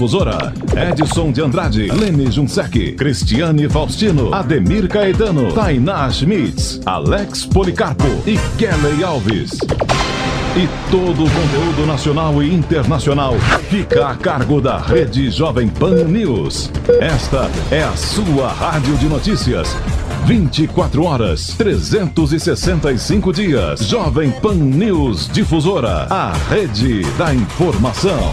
Difusora, Edson de Andrade, Lene Junsec, Cristiane Faustino, Ademir Caetano, Tainá Schmitz, Alex Policarpo e Kelly Alves. E todo o conteúdo nacional e internacional fica a cargo da Rede Jovem Pan News. Esta é a sua rádio de notícias. 24 horas, 365 dias. Jovem Pan News Difusora, a rede da informação.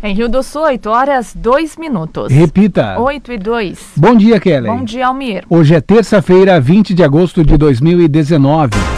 Em Rio do Sul, 8 horas 2 minutos. Repita. 8 e 2. Bom dia, Kelly. Bom dia, Almir. Hoje é terça-feira, 20 de agosto de 2019.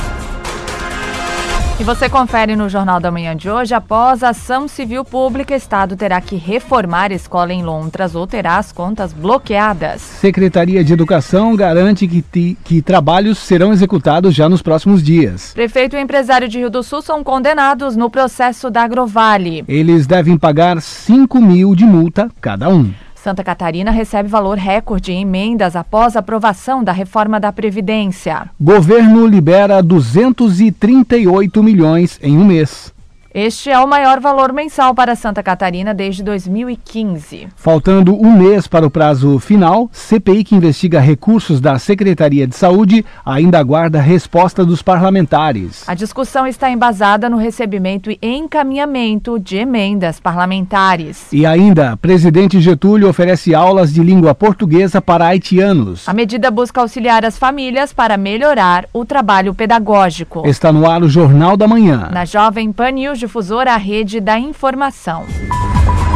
E você confere no Jornal da Manhã de hoje, após ação civil pública, Estado terá que reformar escola em Lontras ou terá as contas bloqueadas. Secretaria de Educação garante que, que trabalhos serão executados já nos próximos dias. Prefeito e empresário de Rio do Sul são condenados no processo da Agrovale. Eles devem pagar 5 mil de multa cada um. Santa Catarina recebe valor recorde em emendas após aprovação da reforma da Previdência. Governo libera 238 milhões em um mês. Este é o maior valor mensal para Santa Catarina desde 2015. Faltando um mês para o prazo final, CPI que investiga recursos da Secretaria de Saúde ainda aguarda resposta dos parlamentares. A discussão está embasada no recebimento e encaminhamento de emendas parlamentares. E ainda, presidente Getúlio oferece aulas de língua portuguesa para haitianos. A medida busca auxiliar as famílias para melhorar o trabalho pedagógico. Está no ar o Jornal da Manhã. Na Jovem Pan News Difusora, a rede da informação.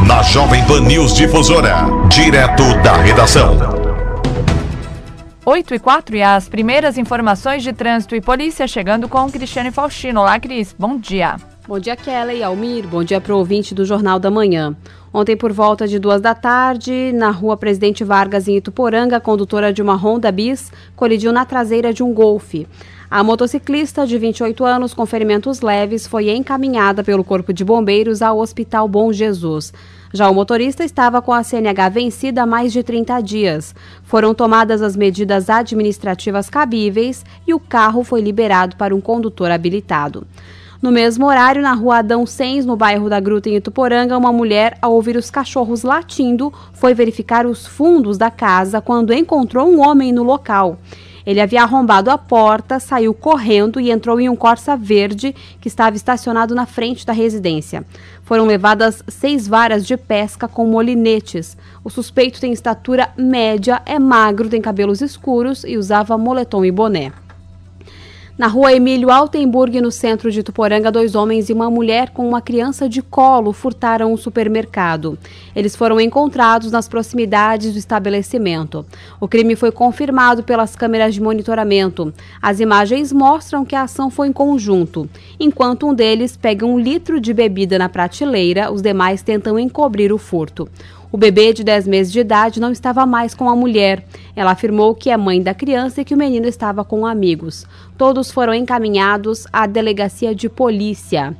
Na Jovem Pan News Difusora, direto da redação. 8 e 4 e as primeiras informações de trânsito e polícia chegando com Cristiane Faustino. Olá, Cris. Bom dia. Bom dia, Kelly e Almir. Bom dia para o ouvinte do Jornal da Manhã. Ontem, por volta de duas da tarde, na rua Presidente Vargas, em Ituporanga, a condutora de uma Honda Bis colidiu na traseira de um Golfe. A motociclista de 28 anos com ferimentos leves foi encaminhada pelo Corpo de Bombeiros ao Hospital Bom Jesus. Já o motorista estava com a CNH vencida há mais de 30 dias. Foram tomadas as medidas administrativas cabíveis e o carro foi liberado para um condutor habilitado. No mesmo horário, na rua Adão Sens, no bairro da Gruta, em Ituporanga, uma mulher, ao ouvir os cachorros latindo, foi verificar os fundos da casa quando encontrou um homem no local. Ele havia arrombado a porta, saiu correndo e entrou em um Corsa verde que estava estacionado na frente da residência. Foram levadas seis varas de pesca com molinetes. O suspeito tem estatura média, é magro, tem cabelos escuros e usava moletom e boné. Na rua Emílio Altenburg, no centro de Tuporanga, dois homens e uma mulher com uma criança de colo furtaram um supermercado. Eles foram encontrados nas proximidades do estabelecimento. O crime foi confirmado pelas câmeras de monitoramento. As imagens mostram que a ação foi em conjunto. Enquanto um deles pega um litro de bebida na prateleira, os demais tentam encobrir o furto. O bebê de 10 meses de idade não estava mais com a mulher. Ela afirmou que é mãe da criança e que o menino estava com amigos. Todos foram encaminhados à delegacia de polícia.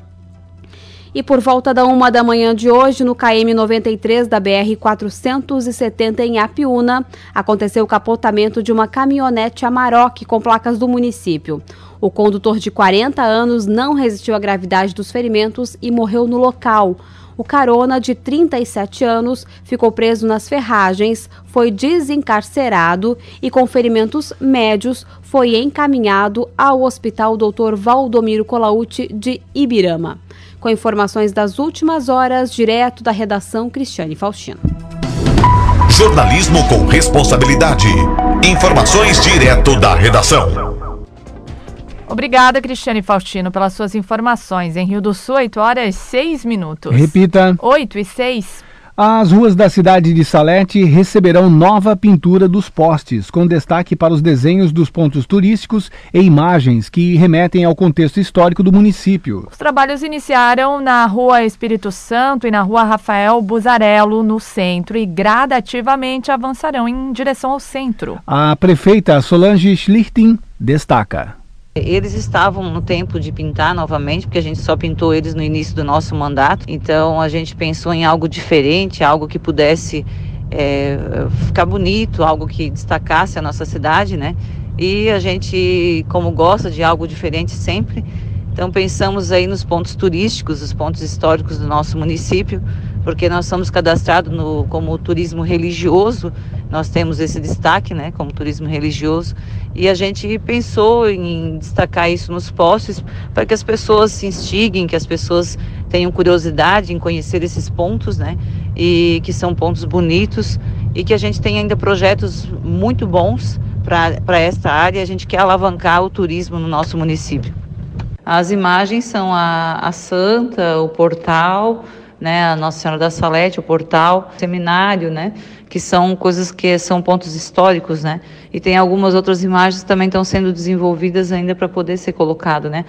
E por volta da uma da manhã de hoje, no KM 93 da BR 470 em Apiúna, aconteceu o capotamento de uma caminhonete Amarok com placas do município. O condutor de 40 anos não resistiu à gravidade dos ferimentos e morreu no local. O carona, de 37 anos, ficou preso nas ferragens, foi desencarcerado e, com ferimentos médios, foi encaminhado ao Hospital Dr. Valdomiro Colauti de Ibirama. Com informações das últimas horas, direto da redação Cristiane Faustino. Jornalismo com responsabilidade. Informações direto da redação. Obrigada, Cristiane Faustino, pelas suas informações. Em Rio do Sul, 8 horas e 6 minutos. Repita. 8 e 6. As ruas da cidade de Salete receberão nova pintura dos postes, com destaque para os desenhos dos pontos turísticos e imagens que remetem ao contexto histórico do município. Os trabalhos iniciaram na Rua Espírito Santo e na Rua Rafael Buzarello, no centro, e gradativamente avançarão em direção ao centro. A prefeita Solange Schlichting destaca. Eles estavam no tempo de pintar novamente, porque a gente só pintou eles no início do nosso mandato. Então a gente pensou em algo diferente, algo que pudesse é, ficar bonito, algo que destacasse a nossa cidade, né? E a gente, como gosta de algo diferente sempre, então pensamos aí nos pontos turísticos, os pontos históricos do nosso município, porque nós somos cadastrados no, como turismo religioso, nós temos esse destaque, né, como turismo religioso, e a gente pensou em destacar isso nos postos para que as pessoas se instiguem, que as pessoas tenham curiosidade em conhecer esses pontos, né, e que são pontos bonitos e que a gente tem ainda projetos muito bons para esta área, a gente quer alavancar o turismo no nosso município. As imagens são a, a Santa, o portal, né, a Nossa Senhora da Salete, o portal, o seminário, né, que são coisas que são pontos históricos, né, e tem algumas outras imagens que também estão sendo desenvolvidas ainda para poder ser colocado, né.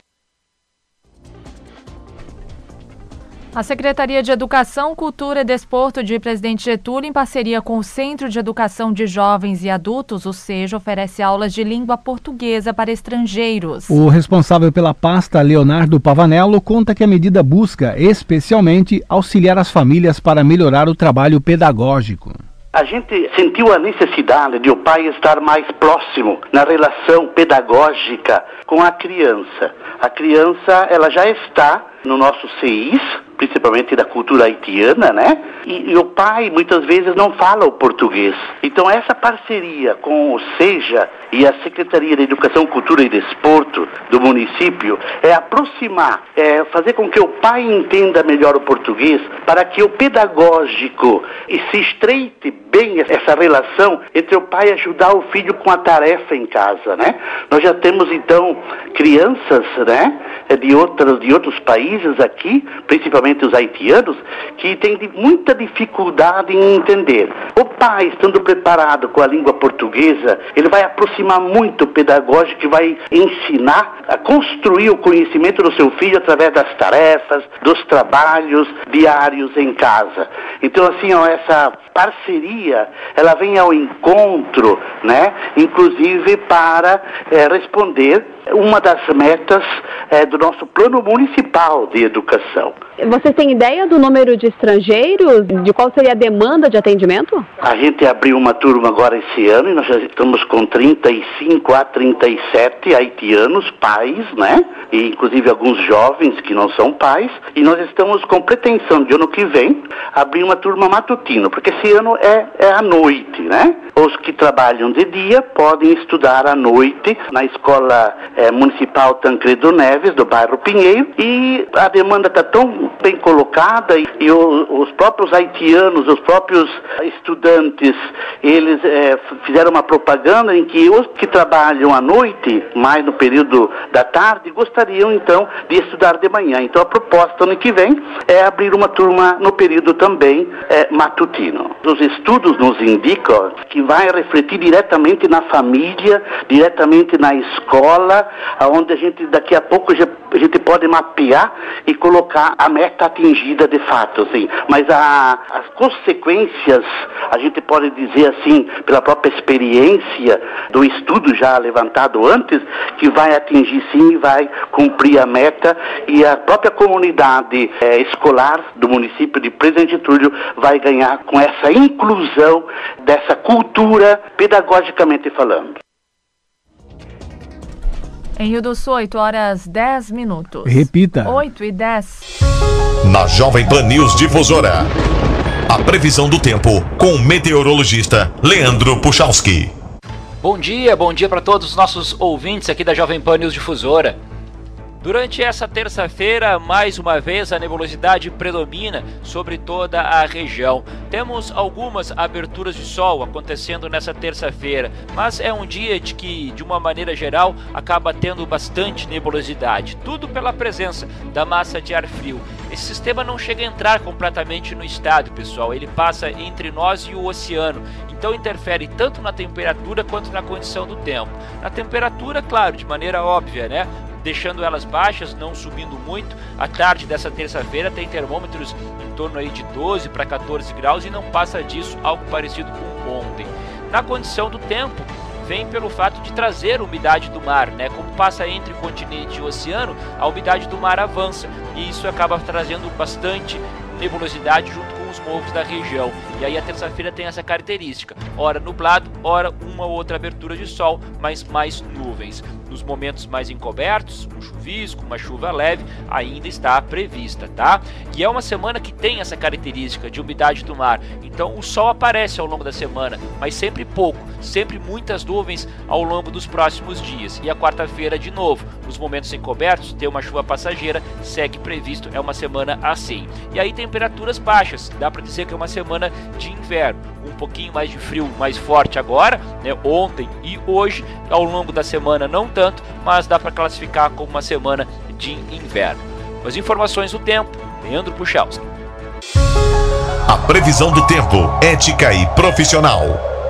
A Secretaria de Educação, Cultura e Desporto de Presidente Getúlio, em parceria com o Centro de Educação de Jovens e Adultos, o SEJA, oferece aulas de língua portuguesa para estrangeiros. O responsável pela pasta, Leonardo Pavanello, conta que a medida busca, especialmente, auxiliar as famílias para melhorar o trabalho pedagógico. A gente sentiu a necessidade de o pai estar mais próximo na relação pedagógica com a criança. A criança, ela já está no nosso CIS, principalmente da cultura haitiana, né? E, e, o pai muitas vezes não fala o português. Então essa parceria com o SEJA e a Secretaria de Educação, Cultura e Desporto do município é aproximar, é fazer com que o pai entenda melhor o português para que o pedagógico se estreite bem essa relação entre o pai ajudar o filho com a tarefa em casa, né? Nós já temos então crianças, né, de outros de outros países aqui, principalmente os haitianos, que têm muita dificuldade em entender. O pai, estando preparado com a língua portuguesa, ele vai aproximar muito o pedagógico e vai ensinar a construir o conhecimento do seu filho através das tarefas, dos trabalhos diários em casa. Então, assim, ó, essa parceria, ela vem ao encontro, né, inclusive para é, responder uma das metas é, do nosso plano municipal de educação. Vocês têm ideia do número de estrangeiros? De qual seria a demanda de atendimento? A gente abriu uma turma agora esse ano e nós já estamos com 35 a 37 haitianos, pais, né? E inclusive alguns jovens que não são pais. E nós estamos com pretensão de ano que vem abrir uma turma matutina, porque esse ano é, é à noite, né? Os que trabalham de dia podem estudar à noite na escola é, municipal Tancredo Neves, do bairro Pinheiro, e a demanda está tão bem colocada e, o, os próprios haitianos, os próprios estudantes, eles é, fizeram uma propaganda em que os que trabalham à noite, mais no período da tarde, gostariam então de estudar de manhã. Então a proposta ano que vem é abrir uma turma no período também é, matutino. Os estudos nos indicam que vai refletir diretamente na família, diretamente na escola, aonde a gente daqui a pouco já, a gente pode mapear e colocar a meta atingida de fato, assim. Mas a, as consequências, a gente pode dizer assim, pela própria experiência do estudo já levantado antes, que vai atingir sim vai cumprir a meta e a própria comunidade é, escolar do município de Presidente Getúlio vai ganhar com essa inclusão dessa cultura pedagogicamente falando. Em Rio do Sul, 8 horas 10 minutos. Repita. 8 e 10. Na Jovem Pan News Difusora. A previsão do tempo com o meteorologista Leandro Puchalski. Bom dia, bom dia para todos os nossos ouvintes aqui da Jovem Pan News Difusora. Durante essa terça-feira, mais uma vez, a nebulosidade predomina sobre toda a região. Temos algumas aberturas de sol acontecendo nessa terça-feira, mas é um dia de que, de uma maneira geral, acaba tendo bastante nebulosidade. Tudo pela presença da massa de ar frio. Esse sistema não chega a entrar completamente no estado, pessoal. Ele passa entre nós e o oceano. Então interfere tanto na temperatura quanto na condição do tempo. Na temperatura, claro, de maneira óbvia, né? Deixando elas baixas, não subindo muito. À tarde dessa terça-feira tem termômetros em torno aí de 12 para 14 graus e não passa disso, algo parecido com ontem. Na condição do tempo, vem pelo fato de trazer umidade do mar, né? Como passa entre continente e oceano, a umidade do mar avança e isso acaba trazendo bastante nebulosidade junto com os morros da região. E aí a terça-feira tem essa característica: ora nublado, ora uma ou outra abertura de sol, mas mais nuvens. Nos momentos mais encobertos, um chuvisco, uma chuva leve, ainda está prevista, tá? E é uma semana que tem essa característica de umidade do mar. Então o sol aparece ao longo da semana, mas sempre pouco, sempre muitas nuvens ao longo dos próximos dias. E a quarta-feira de novo, nos momentos encobertos, tem uma chuva passageira, segue previsto, é uma semana assim. E aí temperaturas baixas, dá para dizer que é uma semana de inverno, um pouquinho mais de frio mais forte agora, né, ontem e hoje, ao longo da semana não tanto, mas dá para classificar como uma semana de inverno. As informações do tempo, Leandro Puchalski. A previsão do tempo, ética e profissional.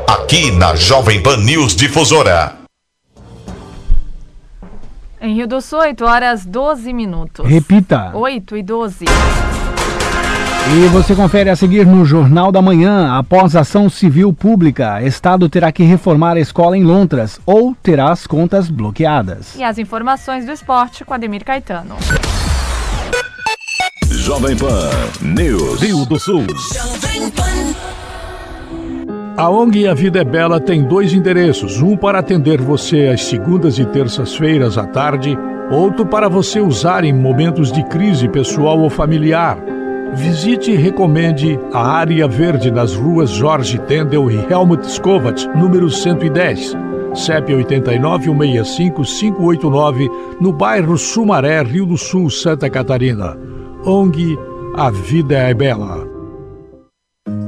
Aqui na Jovem Pan News Difusora. Em Rio do Sul, 8 horas 12 minutos. Repita. 8 e 12. E você confere a seguir no Jornal da Manhã. Após ação civil pública, Estado terá que reformar a escola em Lontras ou terá as contas bloqueadas. E as informações do esporte com Ademir Caetano. Jovem Pan News. Rio do Sul. A ONG A Vida é Bela tem dois endereços: um para atender você às segundas e terças-feiras à tarde, outro para você usar em momentos de crise pessoal ou familiar. Visite e recomende a área verde nas ruas Jorge Tendel e Helmut Skovat, número 110, CEP 89-165-589, no bairro Sumaré, Rio do Sul, Santa Catarina. ONG A Vida é Bela.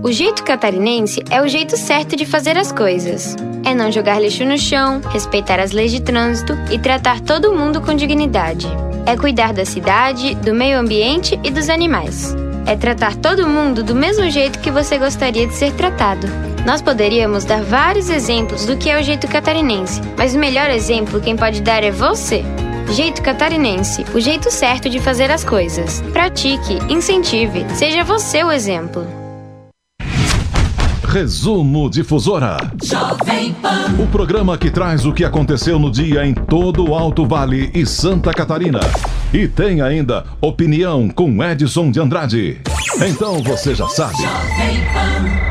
O jeito catarinense é o jeito certo de fazer as coisas. É não jogar lixo no chão, respeitar as leis de trânsito e tratar todo mundo com dignidade. É cuidar da cidade, do meio ambiente e dos animais é tratar todo mundo do mesmo jeito que você gostaria de ser tratado. Nós poderíamos dar vários exemplos do que é o jeito catarinense, mas o melhor exemplo quem pode dar é você. Jeito catarinense, o jeito certo de fazer as coisas. Pratique, incentive, seja você o exemplo. Resumo Difusora. Jovem Pan. O programa que traz o que aconteceu no dia em todo o Alto Vale e Santa Catarina. E tem ainda opinião com Edson de Andrade. Então você já sabe.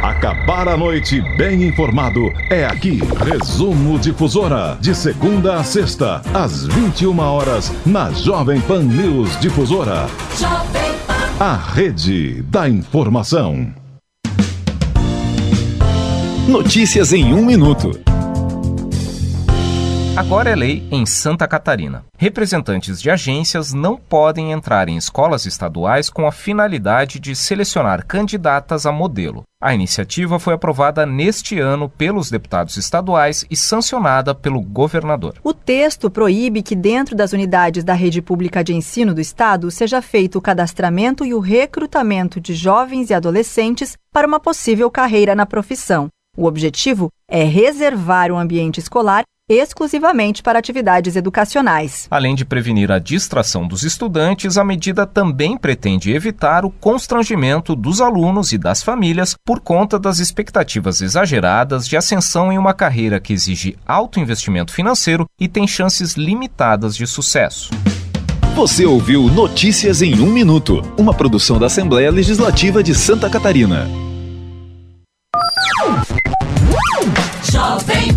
Acabar a noite bem informado é aqui. Resumo Difusora. De segunda a sexta, às 21 horas, na Jovem Pan News Difusora. A rede da informação. Notícias em um minuto. Agora é lei em Santa Catarina. Representantes de agências não podem entrar em escolas estaduais com a finalidade de selecionar candidatas a modelo. A iniciativa foi aprovada neste ano pelos deputados estaduais e sancionada pelo governador. O texto proíbe que, dentro das unidades da rede pública de ensino do Estado, seja feito o cadastramento e o recrutamento de jovens e adolescentes para uma possível carreira na profissão. O objetivo é reservar o ambiente escolar exclusivamente para atividades educacionais. Além de prevenir a distração dos estudantes, a medida também pretende evitar o constrangimento dos alunos e das famílias por conta das expectativas exageradas de ascensão em uma carreira que exige alto investimento financeiro e tem chances limitadas de sucesso. Você ouviu Notícias em um Minuto, uma produção da Assembleia Legislativa de Santa Catarina. Jovem.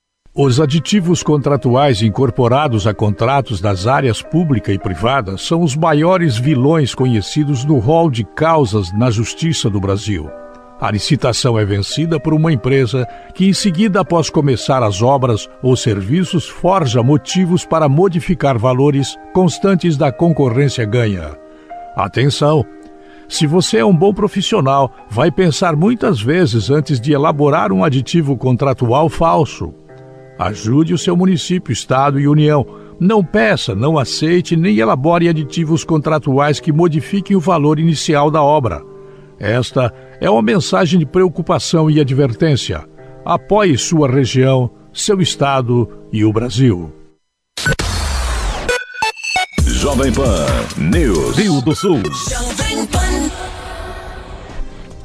Os aditivos contratuais incorporados a contratos das áreas pública e privada são os maiores vilões conhecidos no rol de causas na Justiça do Brasil. A licitação é vencida por uma empresa que, em seguida, após começar as obras ou serviços, forja motivos para modificar valores constantes da concorrência ganha. Atenção! Se você é um bom profissional, vai pensar muitas vezes antes de elaborar um aditivo contratual falso. Ajude o seu município, estado e união. Não peça, não aceite nem elabore aditivos contratuais que modifiquem o valor inicial da obra. Esta é uma mensagem de preocupação e advertência. Apoie sua região, seu estado e o Brasil. Jovem Pan News. Rio do Sul.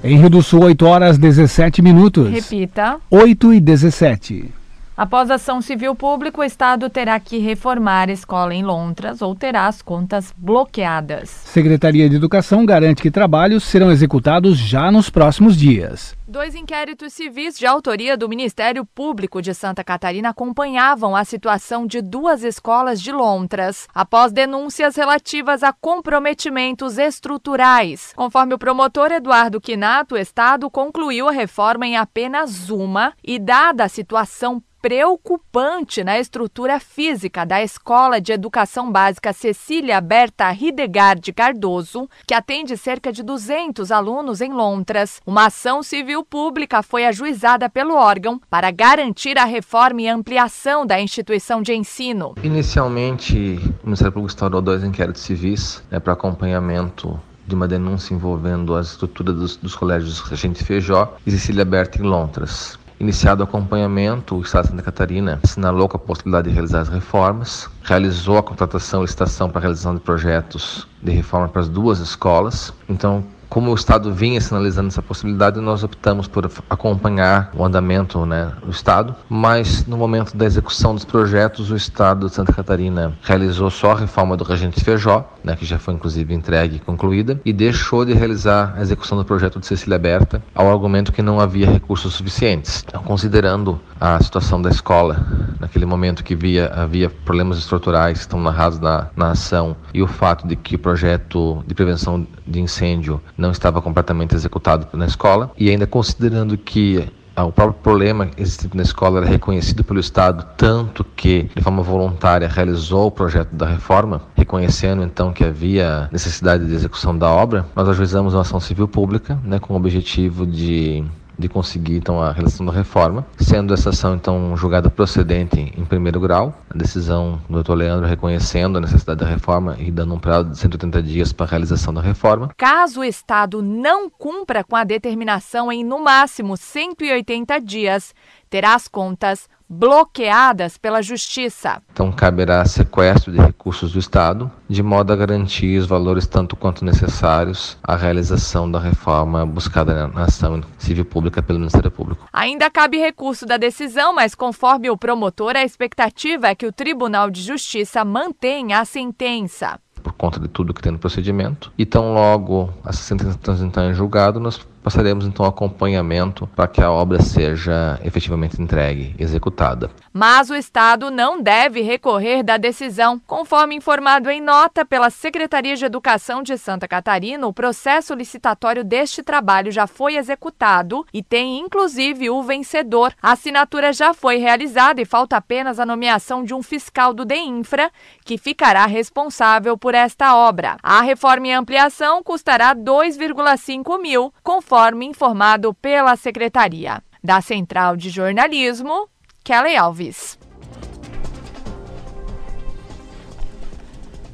Em Rio do Sul, 8 horas 17 minutos. Repita. 8 e 17. Após ação civil pública, o Estado terá que reformar a escola em Lontras ou terá as contas bloqueadas. Secretaria de Educação garante que trabalhos serão executados já nos próximos dias. Dois inquéritos civis de autoria do Ministério Público de Santa Catarina acompanhavam a situação de duas escolas de Lontras, após denúncias relativas a comprometimentos estruturais. Conforme o promotor Eduardo Quinato, o Estado concluiu a reforma em apenas uma e, dada a situação preocupante na estrutura física da Escola de Educação Básica Cecília Berta Hidegard Cardoso, que atende cerca de 200 alunos em Lontras. Uma ação civil pública foi ajuizada pelo órgão para garantir a reforma e ampliação da instituição de ensino. Inicialmente, o Ministério Público instaurou dois inquéritos civis né, para acompanhamento de uma denúncia envolvendo a estrutura dos, dos colégios Regente Feijó e Cecília Berta em Lontras. Iniciado o acompanhamento, o Estado de Santa Catarina assinalou com a possibilidade de realizar as reformas, realizou a contratação e licitação para a realização de projetos de reforma para as duas escolas. Então, como o Estado vinha sinalizando essa possibilidade, nós optamos por acompanhar o andamento né, do Estado, mas no momento da execução dos projetos, o Estado de Santa Catarina realizou só a reforma do Regente Feijó, né, que já foi inclusive entregue e concluída, e deixou de realizar a execução do projeto de Cecília Aberta ao argumento que não havia recursos suficientes. Então, considerando a situação da escola, naquele momento que via, havia problemas estruturais que estão narrados na, na ação, e o fato de que o projeto de prevenção de incêndio não estava completamente executado na escola, e ainda considerando que ah, o próprio problema existente na escola era reconhecido pelo Estado, tanto que, de forma voluntária, realizou o projeto da reforma, reconhecendo então que havia necessidade de execução da obra, nós ajuizamos uma ação civil pública, né, com o objetivo de de conseguir então a realização da reforma, sendo essa ação então julgada procedente em primeiro grau, a decisão do doutor Leandro reconhecendo a necessidade da reforma e dando um prazo de 180 dias para a realização da reforma. Caso o Estado não cumpra com a determinação em no máximo 180 dias, terá as contas bloqueadas pela Justiça. Então, caberá sequestro de recursos do Estado, de modo a garantir os valores tanto quanto necessários à realização da reforma buscada na ação civil pública pelo Ministério Público. Ainda cabe recurso da decisão, mas conforme o promotor, a expectativa é que o Tribunal de Justiça mantenha a sentença por conta de tudo que tem no procedimento. E tão logo a sentença transitar em julgado, nós passaremos então acompanhamento para que a obra seja efetivamente entregue, executada. Mas o Estado não deve recorrer da decisão. Conforme informado em nota pela Secretaria de Educação de Santa Catarina, o processo licitatório deste trabalho já foi executado e tem inclusive o vencedor. A assinatura já foi realizada e falta apenas a nomeação de um fiscal do DEINFRA, que ficará responsável por esta obra. A reforma e ampliação custará 2,5 mil, conforme informado pela Secretaria. Da Central de Jornalismo, Kelly Alves.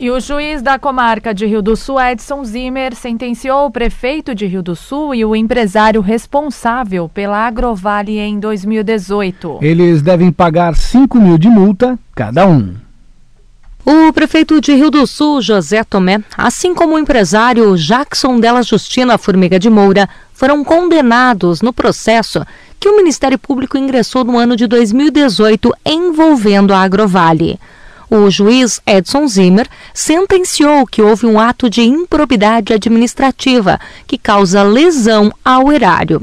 E o juiz da comarca de Rio do Sul, Edson Zimmer, sentenciou o prefeito de Rio do Sul e o empresário responsável pela Agrovale em 2018. Eles devem pagar 5 mil de multa cada um. O prefeito de Rio do Sul, José Tomé, assim como o empresário Jackson Della Justina Formiga de Moura, foram condenados no processo que o Ministério Público ingressou no ano de 2018 envolvendo a Agrovale. O juiz Edson Zimmer sentenciou que houve um ato de improbidade administrativa que causa lesão ao erário.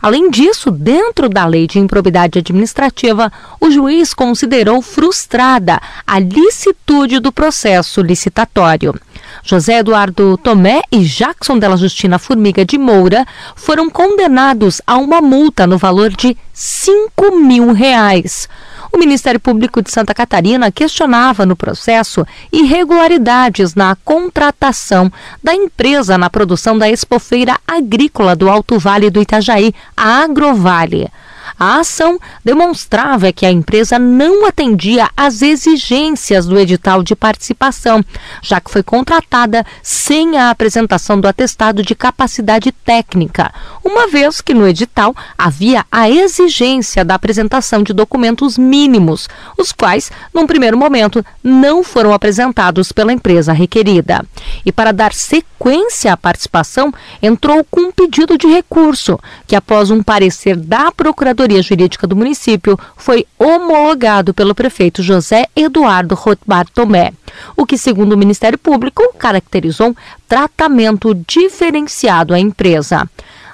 Além disso, dentro da lei de improbidade administrativa, o juiz considerou frustrada a licitude do processo licitatório. José Eduardo Tomé e Jackson Della Justina Formiga de Moura foram condenados a uma multa no valor de 5 mil reais. O Ministério Público de Santa Catarina questionava no processo irregularidades na contratação da empresa na produção da expofeira agrícola do Alto Vale do Itajaí, a Agrovale. A ação demonstrava que a empresa não atendia às exigências do edital de participação, já que foi contratada sem a apresentação do atestado de capacidade técnica, uma vez que no edital havia a exigência da apresentação de documentos mínimos, os quais, num primeiro momento, não foram apresentados pela empresa requerida. E para dar sequência à participação, entrou com um pedido de recurso, que após um parecer da Procuradoria assessoria jurídica do município foi homologado pelo prefeito José Eduardo Rothbard Tomé, o que, segundo o Ministério Público, caracterizou um tratamento diferenciado à empresa.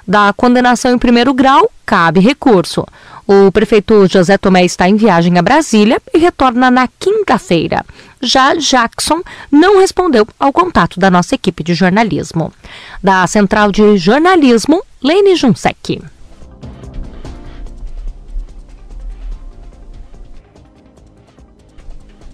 Da condenação em primeiro grau, cabe recurso. O prefeito José Tomé está em viagem a Brasília e retorna na quinta-feira. Já Jackson não respondeu ao contato da nossa equipe de jornalismo. Da Central de Jornalismo, Lene Junsec.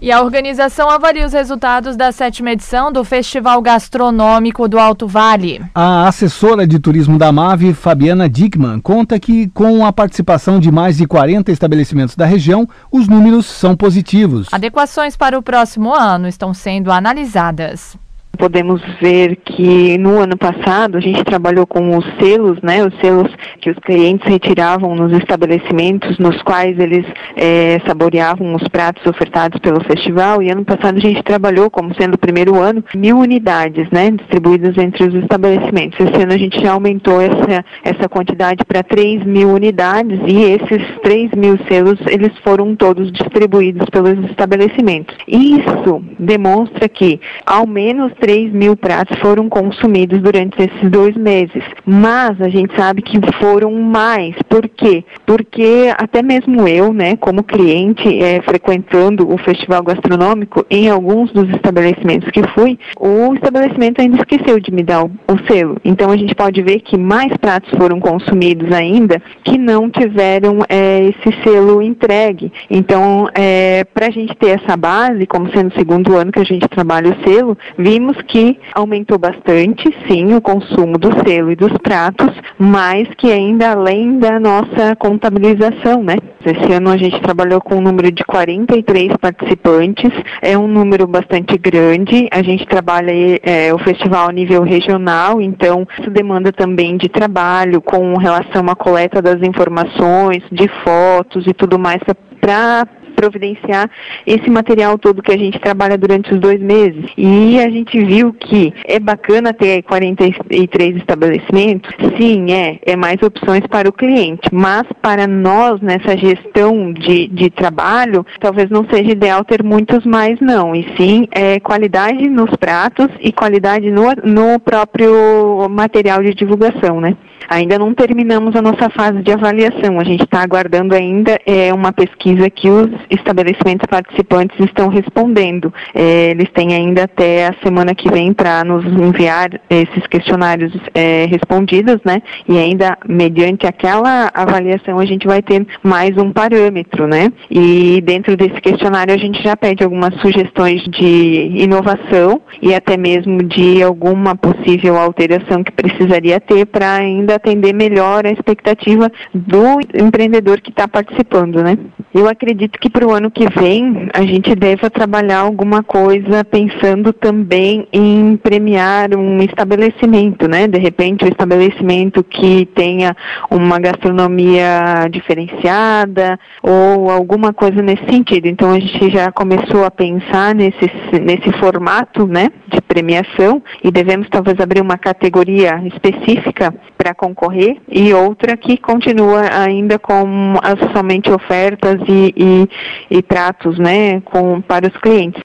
E a organização avalia os resultados da sétima edição do Festival Gastronômico do Alto Vale. A assessora de turismo da MAVE, Fabiana Dickman, conta que com a participação de mais de 40 estabelecimentos da região, os números são positivos. Adequações para o próximo ano estão sendo analisadas podemos ver que no ano passado a gente trabalhou com os selos, né, os selos que os clientes retiravam nos estabelecimentos nos quais eles é, saboreavam os pratos ofertados pelo festival. E ano passado a gente trabalhou, como sendo o primeiro ano, mil unidades, né, distribuídas entre os estabelecimentos. Esse ano a gente já aumentou essa, essa quantidade para 3 mil unidades e esses 3 mil selos eles foram todos distribuídos pelos estabelecimentos. Isso demonstra que ao menos 3 3 mil pratos foram consumidos durante esses dois meses. Mas a gente sabe que foram mais. Por quê? Porque até mesmo eu, né, como cliente, é, frequentando o festival gastronômico, em alguns dos estabelecimentos que fui, o estabelecimento ainda esqueceu de me dar o, o selo. Então a gente pode ver que mais pratos foram consumidos ainda que não tiveram é, esse selo entregue. Então, é, para a gente ter essa base, como sendo o segundo ano que a gente trabalha o selo, vimos que aumentou bastante, sim, o consumo do selo e dos pratos, mas que ainda além da nossa contabilização, né? Esse ano a gente trabalhou com um número de 43 participantes, é um número bastante grande. A gente trabalha é, o festival a nível regional, então isso demanda também de trabalho com relação à coleta das informações, de fotos e tudo mais para providenciar esse material todo que a gente trabalha durante os dois meses. E a gente viu que é bacana ter 43 estabelecimentos, sim, é, é mais opções para o cliente, mas para nós nessa gestão de, de trabalho, talvez não seja ideal ter muitos mais não, e sim é qualidade nos pratos e qualidade no, no próprio material de divulgação, né? Ainda não terminamos a nossa fase de avaliação. A gente está aguardando ainda é, uma pesquisa que os estabelecimentos participantes estão respondendo. É, eles têm ainda até a semana que vem para nos enviar esses questionários é, respondidos, né? E ainda mediante aquela avaliação a gente vai ter mais um parâmetro, né? E dentro desse questionário a gente já pede algumas sugestões de inovação e até mesmo de alguma possível alteração que precisaria ter para ainda atender melhor a expectativa do empreendedor que está participando, né? Eu acredito que para o ano que vem a gente deva trabalhar alguma coisa pensando também em premiar um estabelecimento, né? De repente, um estabelecimento que tenha uma gastronomia diferenciada ou alguma coisa nesse sentido. Então a gente já começou a pensar nesse, nesse formato, né? De premiação e devemos talvez abrir uma categoria específica para concorrer e outra que continua ainda com as somente ofertas e, e, e pratos né, com, para os clientes.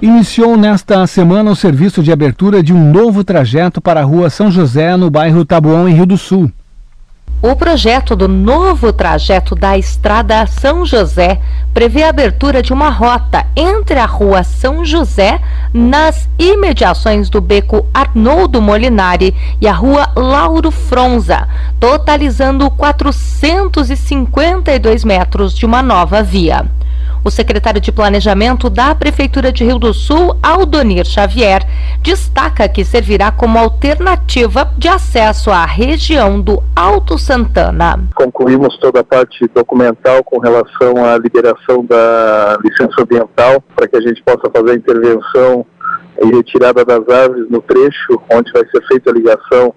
Iniciou nesta semana o serviço de abertura de um novo trajeto para a rua São José, no bairro Taboão, em Rio do Sul. O projeto do novo trajeto da Estrada São José prevê a abertura de uma rota entre a Rua São José, nas imediações do beco Arnoldo Molinari, e a Rua Lauro Fronza, totalizando 452 metros de uma nova via. O secretário de Planejamento da Prefeitura de Rio do Sul, Aldonir Xavier, destaca que servirá como alternativa de acesso à região do Alto Santana. Concluímos toda a parte documental com relação à liberação da licença ambiental para que a gente possa fazer a intervenção e retirada das árvores no trecho onde vai ser feita a ligação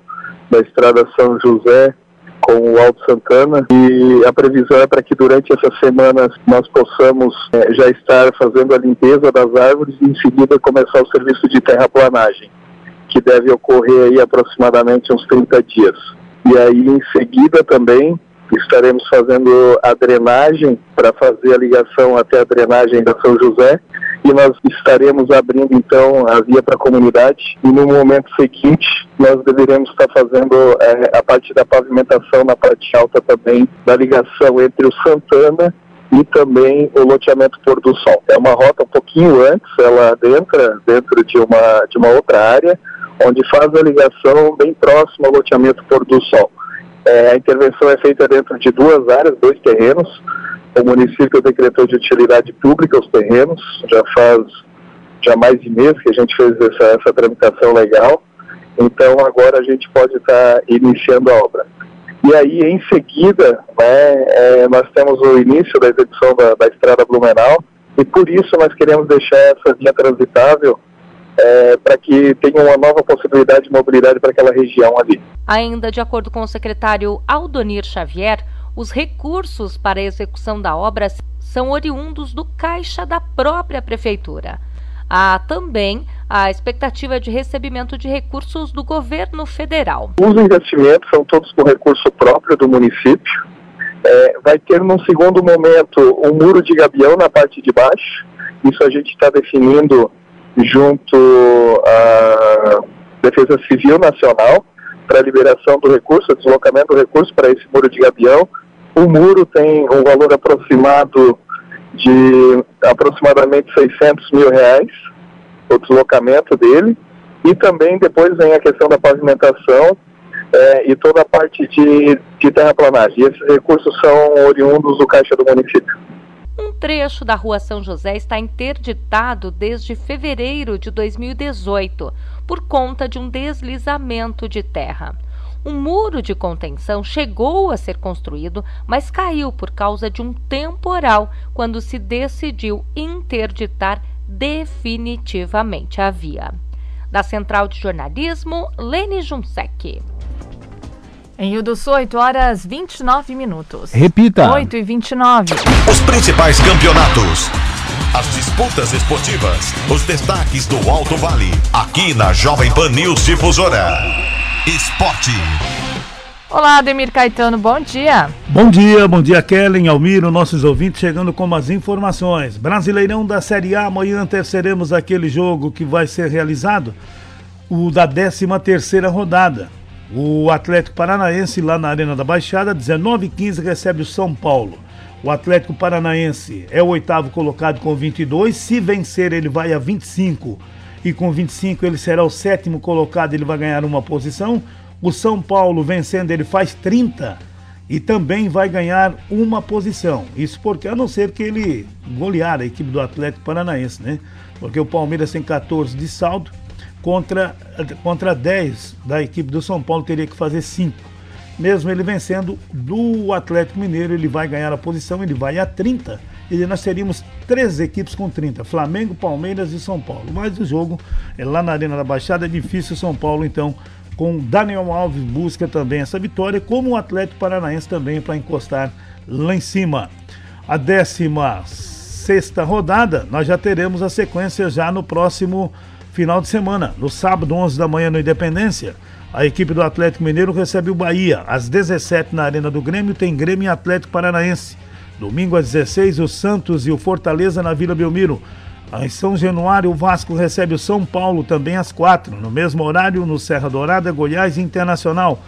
da estrada São José com o Alto Santana e a previsão é para que durante essas semanas nós possamos é, já estar fazendo a limpeza das árvores e em seguida começar o serviço de terraplanagem, que deve ocorrer aí aproximadamente uns 30 dias. E aí em seguida também estaremos fazendo a drenagem para fazer a ligação até a drenagem da São José e nós estaremos abrindo então a via para a comunidade e no momento seguinte nós deveremos estar fazendo é, a parte da pavimentação na parte alta também da ligação entre o Santana e também o loteamento Pôr do Sol. É uma rota um pouquinho antes, ela entra dentro de uma, de uma outra área, onde faz a ligação bem próximo ao loteamento Pôr do Sol. É, a intervenção é feita dentro de duas áreas, dois terrenos, o município decretou de utilidade pública os terrenos, já faz já mais de mês que a gente fez essa, essa tramitação legal, então agora a gente pode estar tá iniciando a obra. E aí, em seguida, né, é, nós temos o início da execução da, da, estrada Blumenau, e por isso nós queremos deixar essa via transitável é, para que tenha uma nova possibilidade de mobilidade para aquela região ali. Ainda de acordo com o secretário Aldonir Xavier, os recursos para a execução da obra são oriundos do caixa da própria prefeitura. Há também a expectativa de recebimento de recursos do governo federal. Os investimentos são todos com recurso próprio do município. É, vai ter, num segundo momento, um muro de gabião na parte de baixo. Isso a gente está definindo junto à Defesa Civil Nacional para a liberação do recurso, deslocamento do recurso para esse muro de gabião. O muro tem um valor aproximado de aproximadamente 600 mil reais, o deslocamento dele, e também depois vem a questão da pavimentação é, e toda a parte de, de terraplanagem. E esses recursos são oriundos do Caixa do município. Um trecho da Rua São José está interditado desde fevereiro de 2018 por conta de um deslizamento de terra. Um muro de contenção chegou a ser construído, mas caiu por causa de um temporal quando se decidiu interditar definitivamente a via. Da Central de Jornalismo, Lene Junsec. Em Rio do Sul, 8 horas 29 minutos. Repita. 8 e 29. Os principais campeonatos. As disputas esportivas. Os destaques do Alto Vale. Aqui na Jovem Pan News Difusora. Esporte. Olá, Ademir Caetano, bom dia. Bom dia, bom dia, Kellen, Almiro, nossos ouvintes chegando com as informações. Brasileirão da Série A, amanhã teremos aquele jogo que vai ser realizado o da 13 terceira rodada. O Atlético Paranaense lá na Arena da Baixada, 19 15 recebe o São Paulo. O Atlético Paranaense é o oitavo colocado com 22. Se vencer, ele vai a 25. E com 25 ele será o sétimo colocado, ele vai ganhar uma posição. O São Paulo vencendo, ele faz 30 e também vai ganhar uma posição. Isso porque, a não ser que ele golear a equipe do Atlético Paranaense, né? Porque o Palmeiras tem 14 de saldo contra, contra 10 da equipe do São Paulo, teria que fazer 5. Mesmo ele vencendo do Atlético Mineiro, ele vai ganhar a posição, ele vai a 30. E nós teríamos três equipes com 30: Flamengo, Palmeiras e São Paulo. Mas o jogo é lá na Arena da Baixada, é difícil. São Paulo, então, com Daniel Alves, busca também essa vitória, como o Atlético Paranaense também para encostar lá em cima. A 16 sexta rodada, nós já teremos a sequência já no próximo final de semana. No sábado, 11 da manhã, no Independência, a equipe do Atlético Mineiro recebe o Bahia. Às 17 na Arena do Grêmio tem Grêmio e Atlético Paranaense. Domingo às 16, o Santos e o Fortaleza na Vila Belmiro. Em São Januário, o Vasco recebe o São Paulo também às 4. No mesmo horário, no Serra Dourada, Goiás Internacional.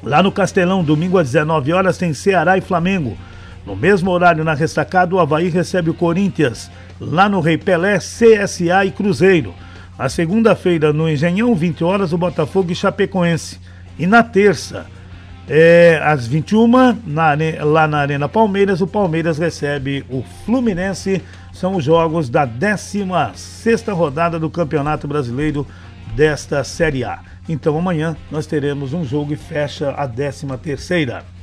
Lá no Castelão, domingo às 19 horas, tem Ceará e Flamengo. No mesmo horário, na restacada, o Havaí recebe o Corinthians. Lá no Rei Pelé, CSA e Cruzeiro. A segunda-feira, no Engenhão, 20 horas, o Botafogo e Chapecoense. E na terça, é, às 21, na, lá na Arena Palmeiras, o Palmeiras recebe o Fluminense. São os jogos da 16 rodada do Campeonato Brasileiro desta Série A. Então amanhã nós teremos um jogo e fecha a 13 terceira.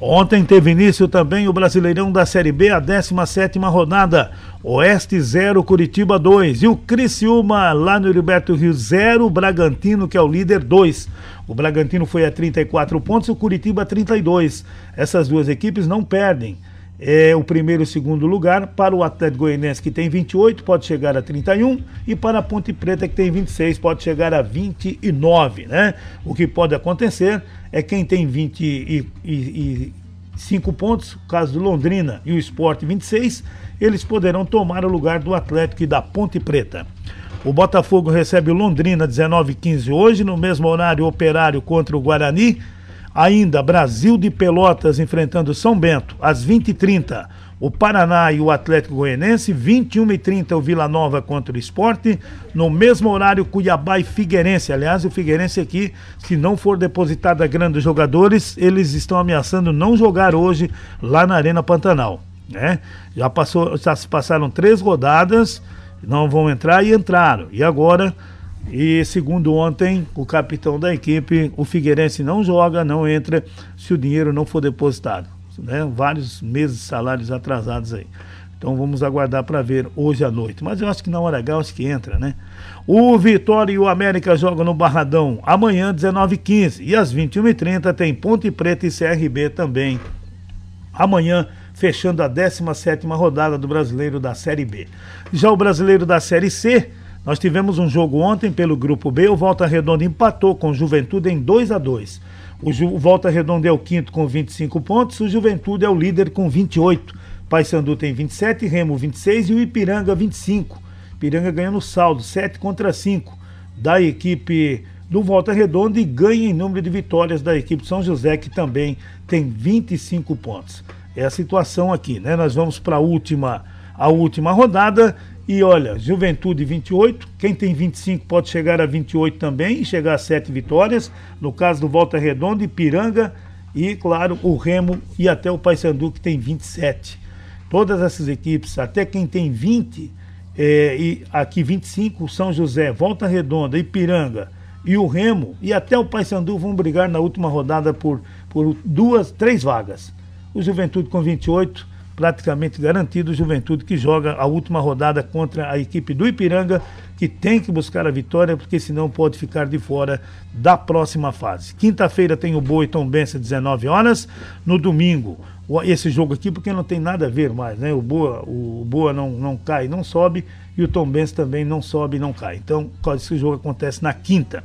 Ontem teve início também o Brasileirão da Série B, a 17 rodada. Oeste 0, Curitiba 2. E o Criciúma lá no Heriberto Rio 0, Bragantino, que é o líder 2. O Bragantino foi a 34 pontos e o Curitiba a 32. Essas duas equipes não perdem. É o primeiro e o segundo lugar para o Atlético Goianiense, que tem 28, pode chegar a 31, e para a Ponte Preta, que tem 26, pode chegar a 29, né? O que pode acontecer é quem tem 25 pontos, o caso do Londrina e o Sport 26, eles poderão tomar o lugar do Atlético e da Ponte Preta. O Botafogo recebe o Londrina 19:15 hoje, no mesmo horário operário contra o Guarani. Ainda Brasil de Pelotas enfrentando São Bento às 20h30 o Paraná e o Atlético Goianense, 21 e 30 o Vila Nova contra o Esporte, no mesmo horário Cuiabá e Figueirense, aliás o Figueirense aqui, se não for depositado a grandes jogadores, eles estão ameaçando não jogar hoje lá na Arena Pantanal, né? Já passou, já se passaram três rodadas, não vão entrar e entraram, e agora... E segundo ontem, o capitão da equipe, o Figueirense não joga, não entra se o dinheiro não for depositado né? Vários meses de salários atrasados aí. Então vamos aguardar para ver hoje à noite. Mas eu acho que na hora H acho que entra, né? O Vitória e o América jogam no Barradão amanhã, 19h15. E às 21h30 tem Ponte Preta e CRB também. Amanhã, fechando a 17 rodada do Brasileiro da Série B. Já o Brasileiro da Série C, nós tivemos um jogo ontem pelo Grupo B. O Volta Redonda empatou com Juventude em 2 a 2 o Ju, Volta Redonda é o quinto com 25 pontos, o Juventude é o líder com 28. Paysandu tem 27, Remo 26 e o Ipiranga 25. Ipiranga ganhando saldo, 7 contra 5 da equipe do Volta Redonda e ganha em número de vitórias da equipe São José, que também tem 25 pontos. É a situação aqui, né? Nós vamos para a última, a última rodada e olha, Juventude 28, quem tem 25 pode chegar a 28 também e chegar a 7 vitórias. No caso do Volta Redonda, Ipiranga e, claro, o Remo e até o Paysandu que tem 27. Todas essas equipes, até quem tem 20 é, e aqui 25, São José, Volta Redonda, Ipiranga e o Remo e até o Paysandu vão brigar na última rodada por, por duas, três vagas. O Juventude com 28 praticamente garantido. Juventude que joga a última rodada contra a equipe do Ipiranga, que tem que buscar a vitória, porque senão pode ficar de fora da próxima fase. Quinta-feira tem o Boa e Tombense 19 horas. No domingo, esse jogo aqui, porque não tem nada a ver mais, né? O Boa, o Boa não, não cai, não sobe, e o Tombense também não sobe não cai. Então, esse jogo acontece na quinta.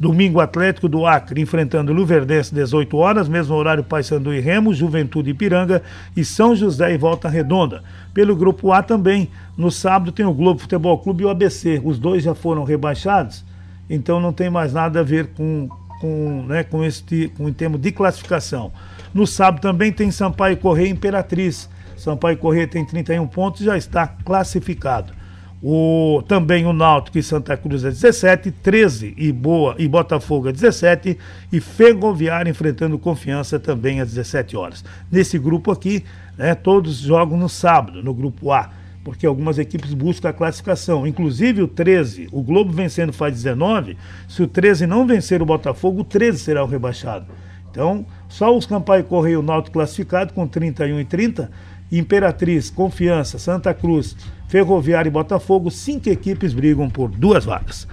Domingo Atlético do Acre enfrentando Luverdense 18 horas, mesmo horário Paysandu e Remo, Juventude Ipiranga e São José e Volta Redonda. Pelo grupo A também, no sábado tem o Globo Futebol Clube e o ABC. Os dois já foram rebaixados então não tem mais nada a ver com, com, né, com, este, com em termos de classificação. No sábado também tem Sampaio Correia e Imperatriz. Sampaio Correia tem 31 pontos e já está classificado. O, também o Náutico e Santa Cruz é 17, 13 e Boa e Botafogo é 17 e Ferroviária enfrentando Confiança também às 17 horas. Nesse grupo aqui, né, todos jogam no sábado, no grupo A, porque algumas equipes buscam a classificação, inclusive o 13. O Globo vencendo faz 19, se o 13 não vencer o Botafogo, o 13 será o rebaixado. Então, só os Campaio Correio Náutico classificado com 31 e 30, Imperatriz, Confiança, Santa Cruz, Ferroviária e Botafogo, cinco equipes brigam por duas vagas.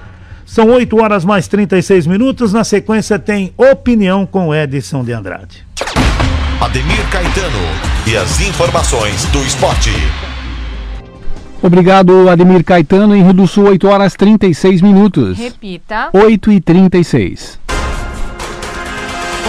São 8 horas mais 36 minutos. Na sequência tem opinião com Edson de Andrade. Ademir Caetano e as informações do esporte. Obrigado, Ademir Caetano. Em Rio do Sul, 8 horas 36 minutos. Repita. 8 e 36.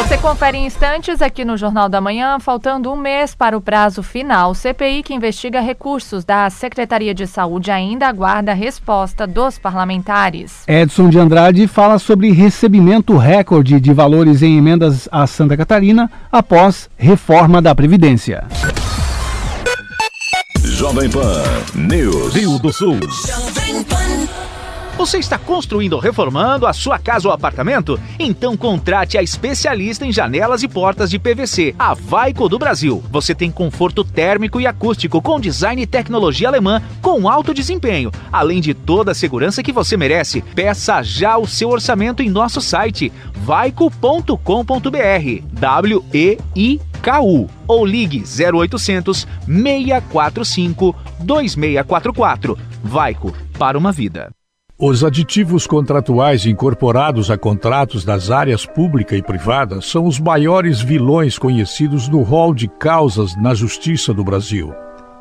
Você confere em instantes aqui no Jornal da Manhã, faltando um mês para o prazo final. CPI que investiga recursos da Secretaria de Saúde ainda aguarda a resposta dos parlamentares. Edson de Andrade fala sobre recebimento recorde de valores em emendas a Santa Catarina após reforma da Previdência. Jovem Pan News. Rio do Sul. Você está construindo ou reformando a sua casa ou apartamento? Então contrate a especialista em janelas e portas de PVC, a Vaico do Brasil. Você tem conforto térmico e acústico com design e tecnologia alemã com alto desempenho, além de toda a segurança que você merece. Peça já o seu orçamento em nosso site vaico.com.br. W E I K U ou ligue 0800 645 2644. Vaico para uma vida. Os aditivos contratuais incorporados a contratos das áreas pública e privada são os maiores vilões conhecidos no rol de causas na Justiça do Brasil.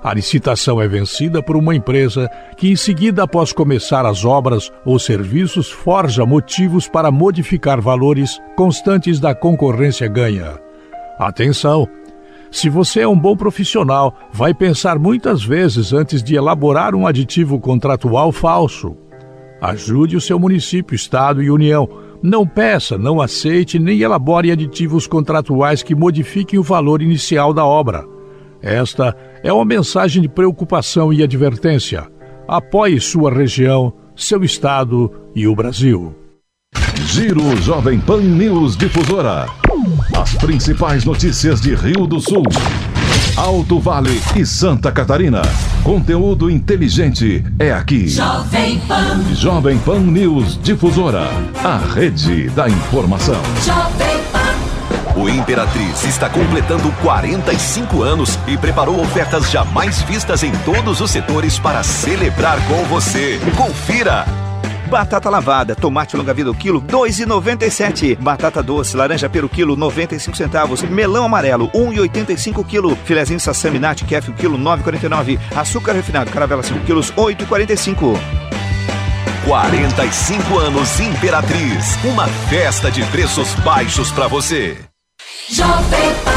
A licitação é vencida por uma empresa que, em seguida, após começar as obras ou serviços, forja motivos para modificar valores constantes da concorrência ganha. Atenção! Se você é um bom profissional, vai pensar muitas vezes antes de elaborar um aditivo contratual falso. Ajude o seu município, estado e união. Não peça, não aceite nem elabore aditivos contratuais que modifiquem o valor inicial da obra. Esta é uma mensagem de preocupação e advertência. Apoie sua região, seu estado e o Brasil. Giro Jovem Pan News Difusora. As principais notícias de Rio do Sul. Alto Vale e Santa Catarina. Conteúdo inteligente é aqui. Jovem Pan. Jovem Pan News Difusora. A rede da informação. Jovem Pan. O Imperatriz está completando 45 anos e preparou ofertas jamais vistas em todos os setores para celebrar com você. Confira! Batata lavada, tomate longa-vida o quilo, 2,97. Batata doce, laranja pelo quilo, 95 centavos. Melão amarelo, 1,85 quilo. Filezinho sassami nat kef o quilo, 9,49. Açúcar refinado, caravela 5 quilos, 8,45. 45 anos Imperatriz. Uma festa de preços baixos para você. Jovem Pan.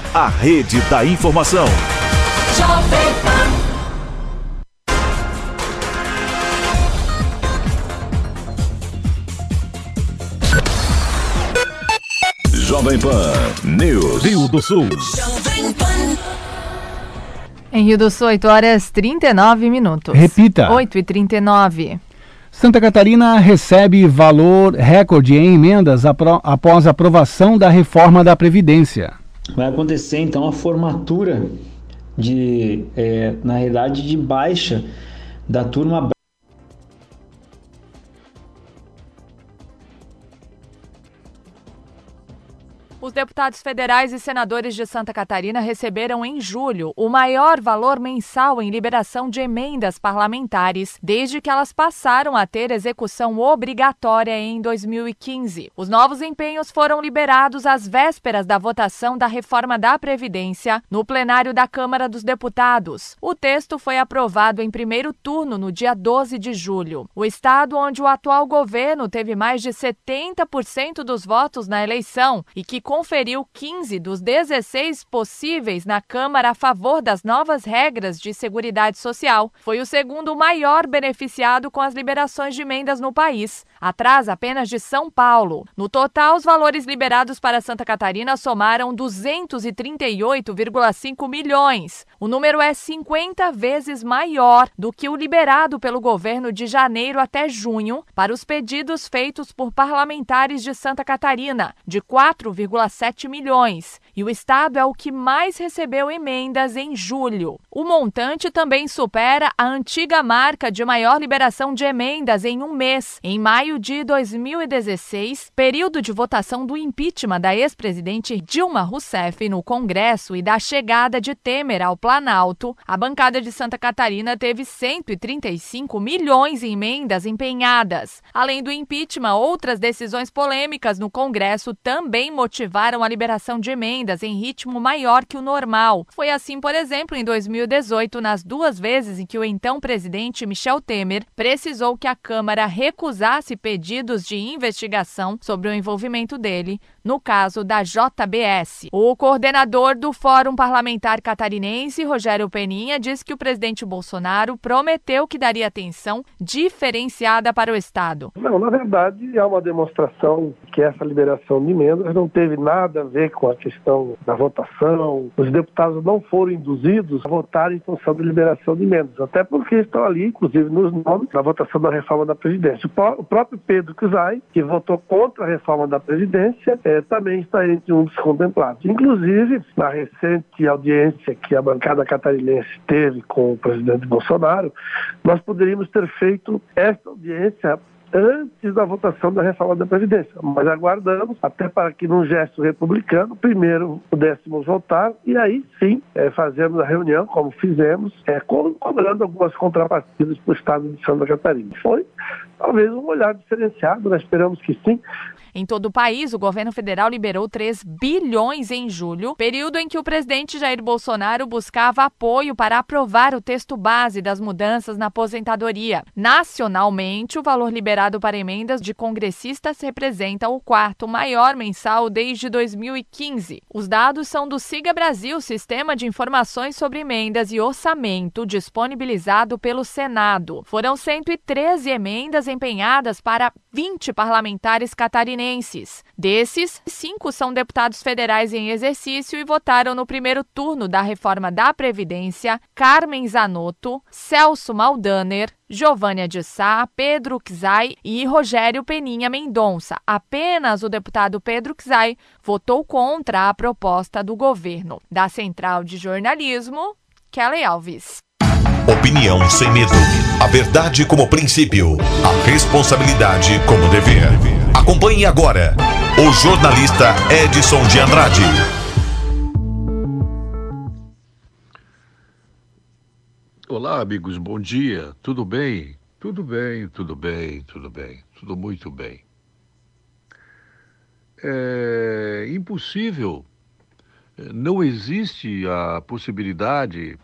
a rede da informação. Jovem Pan. Jovem Pan News Rio do Sul. Jovem Pan. Em Rio do Sul, 8 horas 39 minutos. Repita. 8 e 39. Santa Catarina recebe valor recorde em emendas após aprovação da reforma da Previdência. Vai acontecer então a formatura de, é, na realidade, de baixa da turma Os deputados federais e senadores de Santa Catarina receberam em julho o maior valor mensal em liberação de emendas parlamentares desde que elas passaram a ter execução obrigatória em 2015. Os novos empenhos foram liberados às vésperas da votação da reforma da Previdência no plenário da Câmara dos Deputados. O texto foi aprovado em primeiro turno no dia 12 de julho. O estado onde o atual governo teve mais de 70% dos votos na eleição e que conferiu 15 dos 16 possíveis na Câmara a favor das novas regras de Seguridade Social, foi o segundo maior beneficiado com as liberações de emendas no país, atrás apenas de São Paulo. No total, os valores liberados para Santa Catarina somaram 238,5 milhões. O número é 50 vezes maior do que o liberado pelo governo de janeiro até junho para os pedidos feitos por parlamentares de Santa Catarina, de 4,7 milhões. E o estado é o que mais recebeu emendas em julho. O montante também supera a antiga marca de maior liberação de emendas em um mês, em maio de 2016, período de votação do impeachment da ex-presidente Dilma Rousseff no Congresso e da chegada de Temer ao Planalto. A bancada de Santa Catarina teve 135 milhões em emendas empenhadas. Além do impeachment, outras decisões polêmicas no Congresso também motivaram a liberação de emendas em ritmo maior que o normal. Foi assim, por exemplo, em 2018, nas duas vezes em que o então presidente Michel Temer precisou que a Câmara recusasse pedidos de investigação sobre o envolvimento dele no caso da JBS. O coordenador do Fórum Parlamentar Catarinense, Rogério Peninha, diz que o presidente Bolsonaro prometeu que daria atenção diferenciada para o Estado. Não, na verdade, há uma demonstração que essa liberação de emendas não teve nada a ver com a questão da votação. Os deputados não foram induzidos a votar em função da liberação de emendas, até porque estão ali, inclusive nos nomes, na votação da reforma da Previdência. O próprio Pedro Kizai, que votou contra a reforma da Previdência, é, também está entre um dos contemplados. Inclusive, na recente audiência que a bancada catarinense teve com o presidente Bolsonaro, nós poderíamos ter feito esta audiência antes da votação da reforma da Previdência. Mas aguardamos, até para que, num gesto republicano, primeiro pudéssemos votar e aí sim é, fazemos a reunião, como fizemos, é, cobrando algumas contrapartidas para o Estado de Santa Catarina. Foi talvez um olhar diferenciado, nós esperamos que sim. Em todo o país, o governo federal liberou 3 bilhões em julho, período em que o presidente Jair Bolsonaro buscava apoio para aprovar o texto base das mudanças na aposentadoria. Nacionalmente, o valor liberado para emendas de congressistas representa o quarto maior mensal desde 2015. Os dados são do Siga Brasil, Sistema de Informações sobre Emendas e Orçamento, disponibilizado pelo Senado. Foram 113 emendas empenhadas para 20 parlamentares catarinenses. Desses, cinco são deputados federais em exercício e votaram no primeiro turno da reforma da Previdência: Carmen Zanotto, Celso Maldaner, Giovânia de Sá, Pedro Czai e Rogério Peninha Mendonça. Apenas o deputado Pedro Czai votou contra a proposta do governo. Da Central de Jornalismo, Kelly Alves. Opinião sem medo. A verdade como princípio. A responsabilidade como dever. Acompanhe agora o jornalista Edson de Andrade. Olá, amigos, bom dia. Tudo bem? Tudo bem, tudo bem, tudo bem, tudo muito bem. É impossível, não existe a possibilidade,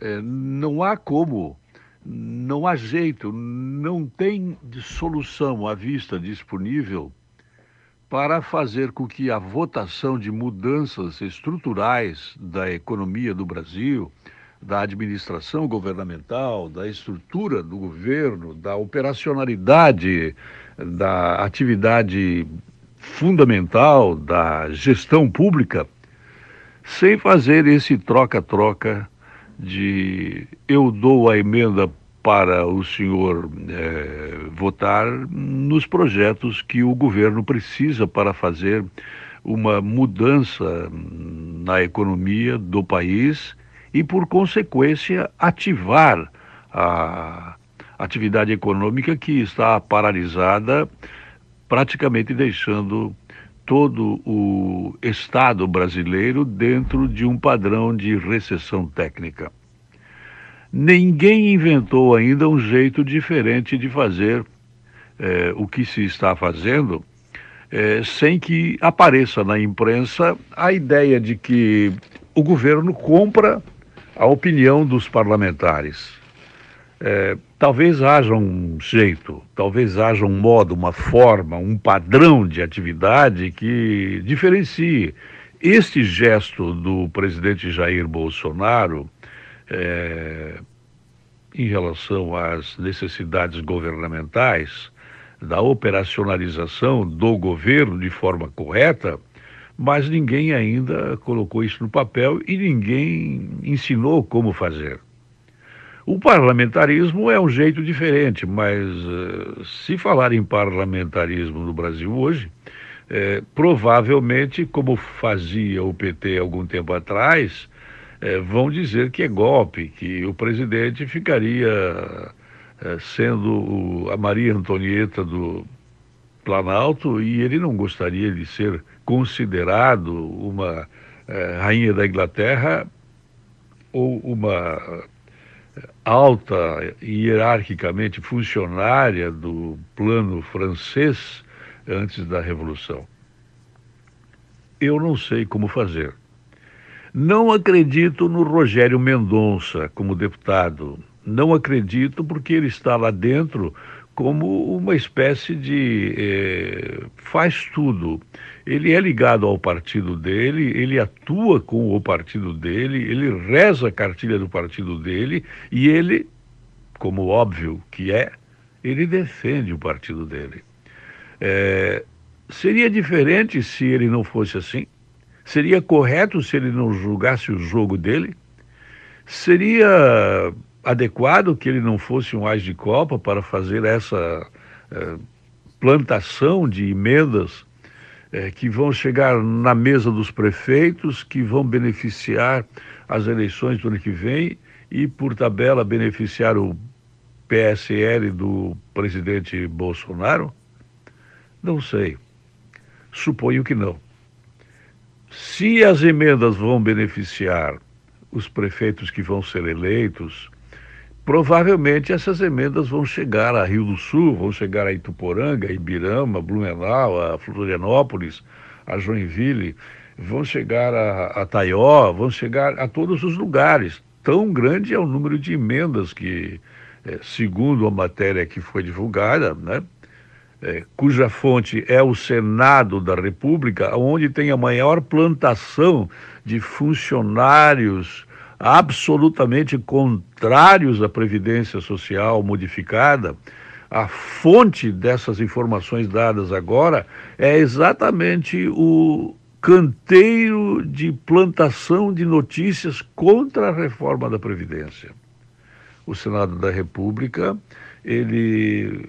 é, não há como, não há jeito, não tem solução à vista disponível para fazer com que a votação de mudanças estruturais da economia do Brasil, da administração governamental, da estrutura do governo, da operacionalidade da atividade fundamental da gestão pública, sem fazer esse troca-troca de eu dou a emenda para o senhor eh, votar nos projetos que o governo precisa para fazer uma mudança na economia do país e, por consequência, ativar a atividade econômica que está paralisada, praticamente deixando todo o Estado brasileiro dentro de um padrão de recessão técnica. Ninguém inventou ainda um jeito diferente de fazer é, o que se está fazendo é, sem que apareça na imprensa a ideia de que o governo compra a opinião dos parlamentares. É, talvez haja um jeito, talvez haja um modo, uma forma, um padrão de atividade que diferencie este gesto do presidente Jair Bolsonaro é, em relação às necessidades governamentais da operacionalização do governo de forma correta, mas ninguém ainda colocou isso no papel e ninguém ensinou como fazer. O parlamentarismo é um jeito diferente, mas uh, se falar em parlamentarismo no Brasil hoje, é, provavelmente, como fazia o PT algum tempo atrás, é, vão dizer que é golpe, que o presidente ficaria é, sendo o, a Maria Antonieta do Planalto e ele não gostaria de ser considerado uma rainha da Inglaterra ou uma alta hierarquicamente funcionária do plano francês antes da Revolução. Eu não sei como fazer. Não acredito no Rogério Mendonça como deputado. Não acredito porque ele está lá dentro como uma espécie de é, faz tudo. Ele é ligado ao partido dele, ele atua com o partido dele, ele reza a cartilha do partido dele e ele, como óbvio que é, ele defende o partido dele. É, seria diferente se ele não fosse assim? Seria correto se ele não julgasse o jogo dele? Seria adequado que ele não fosse um ás de copa para fazer essa eh, plantação de emendas eh, que vão chegar na mesa dos prefeitos, que vão beneficiar as eleições do ano que vem e, por tabela, beneficiar o PSL do presidente Bolsonaro? Não sei. Suponho que não. Se as emendas vão beneficiar os prefeitos que vão ser eleitos, provavelmente essas emendas vão chegar a Rio do Sul, vão chegar a Ituporanga, Ibirama, Blumenau, a Florianópolis, a Joinville, vão chegar a, a Taió, vão chegar a todos os lugares. Tão grande é o número de emendas que, é, segundo a matéria que foi divulgada, né, é, cuja fonte é o Senado da República, onde tem a maior plantação de funcionários absolutamente contrários à Previdência Social modificada, a fonte dessas informações dadas agora é exatamente o canteiro de plantação de notícias contra a reforma da Previdência. O Senado da República, ele,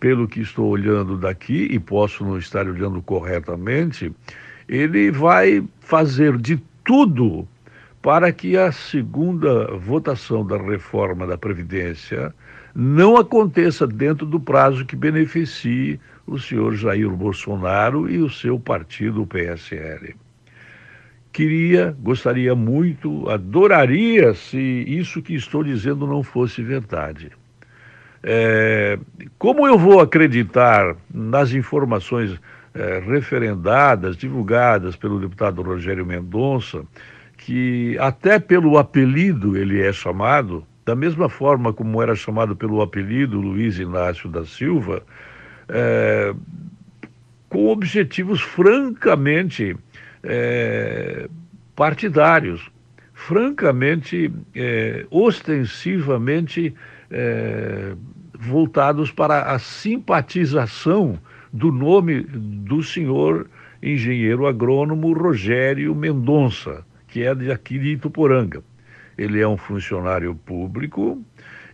pelo que estou olhando daqui, e posso não estar olhando corretamente, ele vai fazer de tudo para que a segunda votação da reforma da Previdência não aconteça dentro do prazo que beneficie o senhor Jair Bolsonaro e o seu partido, o PSL. Queria, gostaria muito, adoraria se isso que estou dizendo não fosse verdade. É, como eu vou acreditar nas informações é, referendadas, divulgadas pelo deputado Rogério Mendonça, que até pelo apelido ele é chamado, da mesma forma como era chamado pelo apelido Luiz Inácio da Silva, é, com objetivos francamente é, partidários, francamente, é, ostensivamente é, voltados para a simpatização do nome do senhor engenheiro agrônomo Rogério Mendonça que é daqui de Ituporanga. Ele é um funcionário público,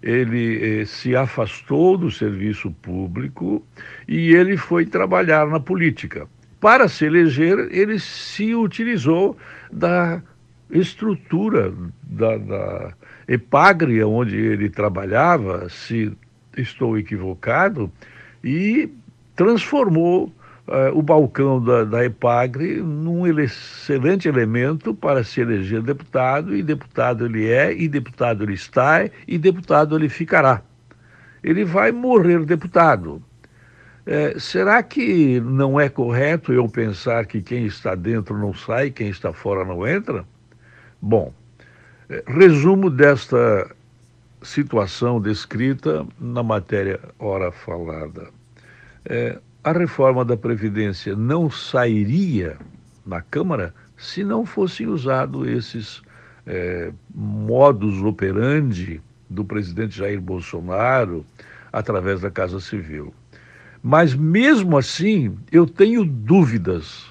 ele eh, se afastou do serviço público e ele foi trabalhar na política. Para se eleger, ele se utilizou da estrutura da, da Epagria, onde ele trabalhava, se estou equivocado, e transformou o balcão da, da EPAGRE num ele, excelente elemento para se eleger deputado, e deputado ele é, e deputado ele está, e deputado ele ficará. Ele vai morrer deputado. É, será que não é correto eu pensar que quem está dentro não sai, quem está fora não entra? Bom, é, resumo desta situação descrita na matéria ora falada. É, a reforma da Previdência não sairia na Câmara se não fossem usados esses é, modus operandi do presidente Jair Bolsonaro através da Casa Civil. Mas mesmo assim, eu tenho dúvidas,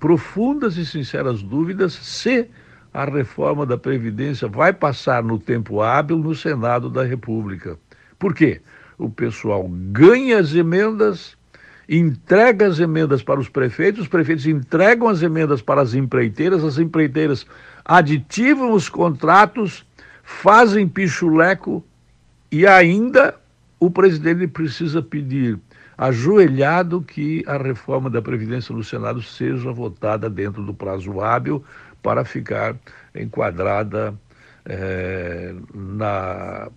profundas e sinceras dúvidas, se a reforma da Previdência vai passar no tempo hábil no Senado da República. Por quê? O pessoal ganha as emendas entrega as emendas para os prefeitos, os prefeitos entregam as emendas para as empreiteiras, as empreiteiras aditivam os contratos, fazem pichuleco e ainda o presidente precisa pedir ajoelhado que a reforma da Previdência no Senado seja votada dentro do prazo hábil para ficar enquadrada é, na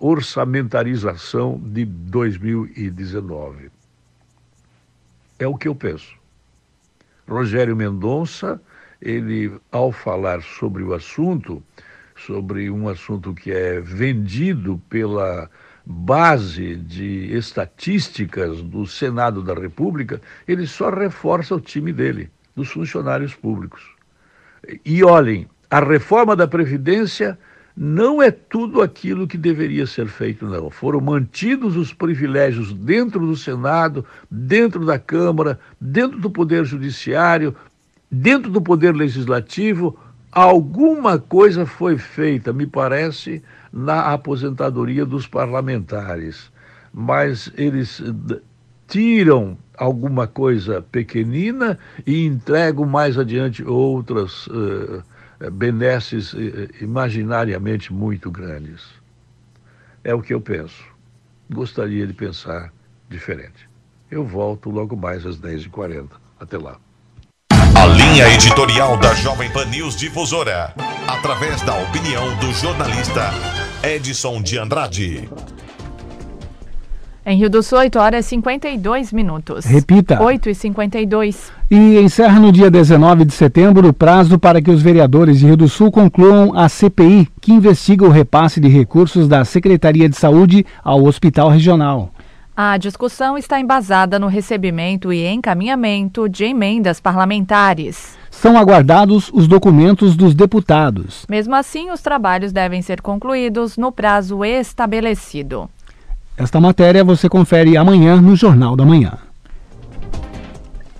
orçamentarização de 2019. É o que eu penso. Rogério Mendonça, ele, ao falar sobre o assunto, sobre um assunto que é vendido pela base de estatísticas do Senado da República, ele só reforça o time dele, dos funcionários públicos. E olhem, a reforma da Previdência não é tudo aquilo que deveria ser feito, não. Foram mantidos os privilégios dentro do Senado, dentro da Câmara, dentro do Poder Judiciário, dentro do Poder Legislativo. Alguma coisa foi feita, me parece, na aposentadoria dos parlamentares, mas eles tiram alguma coisa pequenina e entregam mais adiante outras. Uh, benesses eh, eh, imaginariamente muito grandes. É o que eu penso. Gostaria de pensar diferente. Eu volto logo mais às 10h40. Até lá. A linha editorial da Jovem Pan News Difusora, através da opinião do jornalista Edson de Andrade. Em Rio do Sul, 8 horas e 52 minutos. Repita. 8 e 52. E encerra no dia 19 de setembro o prazo para que os vereadores de Rio do Sul concluam a CPI, que investiga o repasse de recursos da Secretaria de Saúde ao Hospital Regional. A discussão está embasada no recebimento e encaminhamento de emendas parlamentares. São aguardados os documentos dos deputados. Mesmo assim, os trabalhos devem ser concluídos no prazo estabelecido. Esta matéria você confere amanhã no Jornal da Manhã.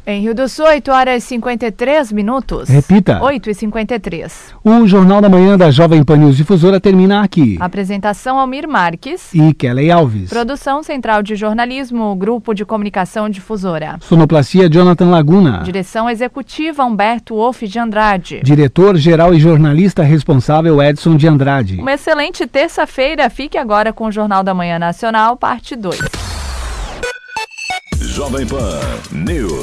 Em Rio do Sul, 8 horas e 53 minutos. Repita. 8 e 53. O Jornal da Manhã da Jovem Pan News Difusora termina aqui. Apresentação Almir Marques. E Kelly Alves. Produção Central de Jornalismo, Grupo de Comunicação Difusora. Sonoplastia Jonathan Laguna. Direção Executiva Humberto Wolff de Andrade. Diretor Geral e Jornalista Responsável Edson de Andrade. Uma excelente terça-feira. Fique agora com o Jornal da Manhã Nacional, parte 2. Jovem Pan News.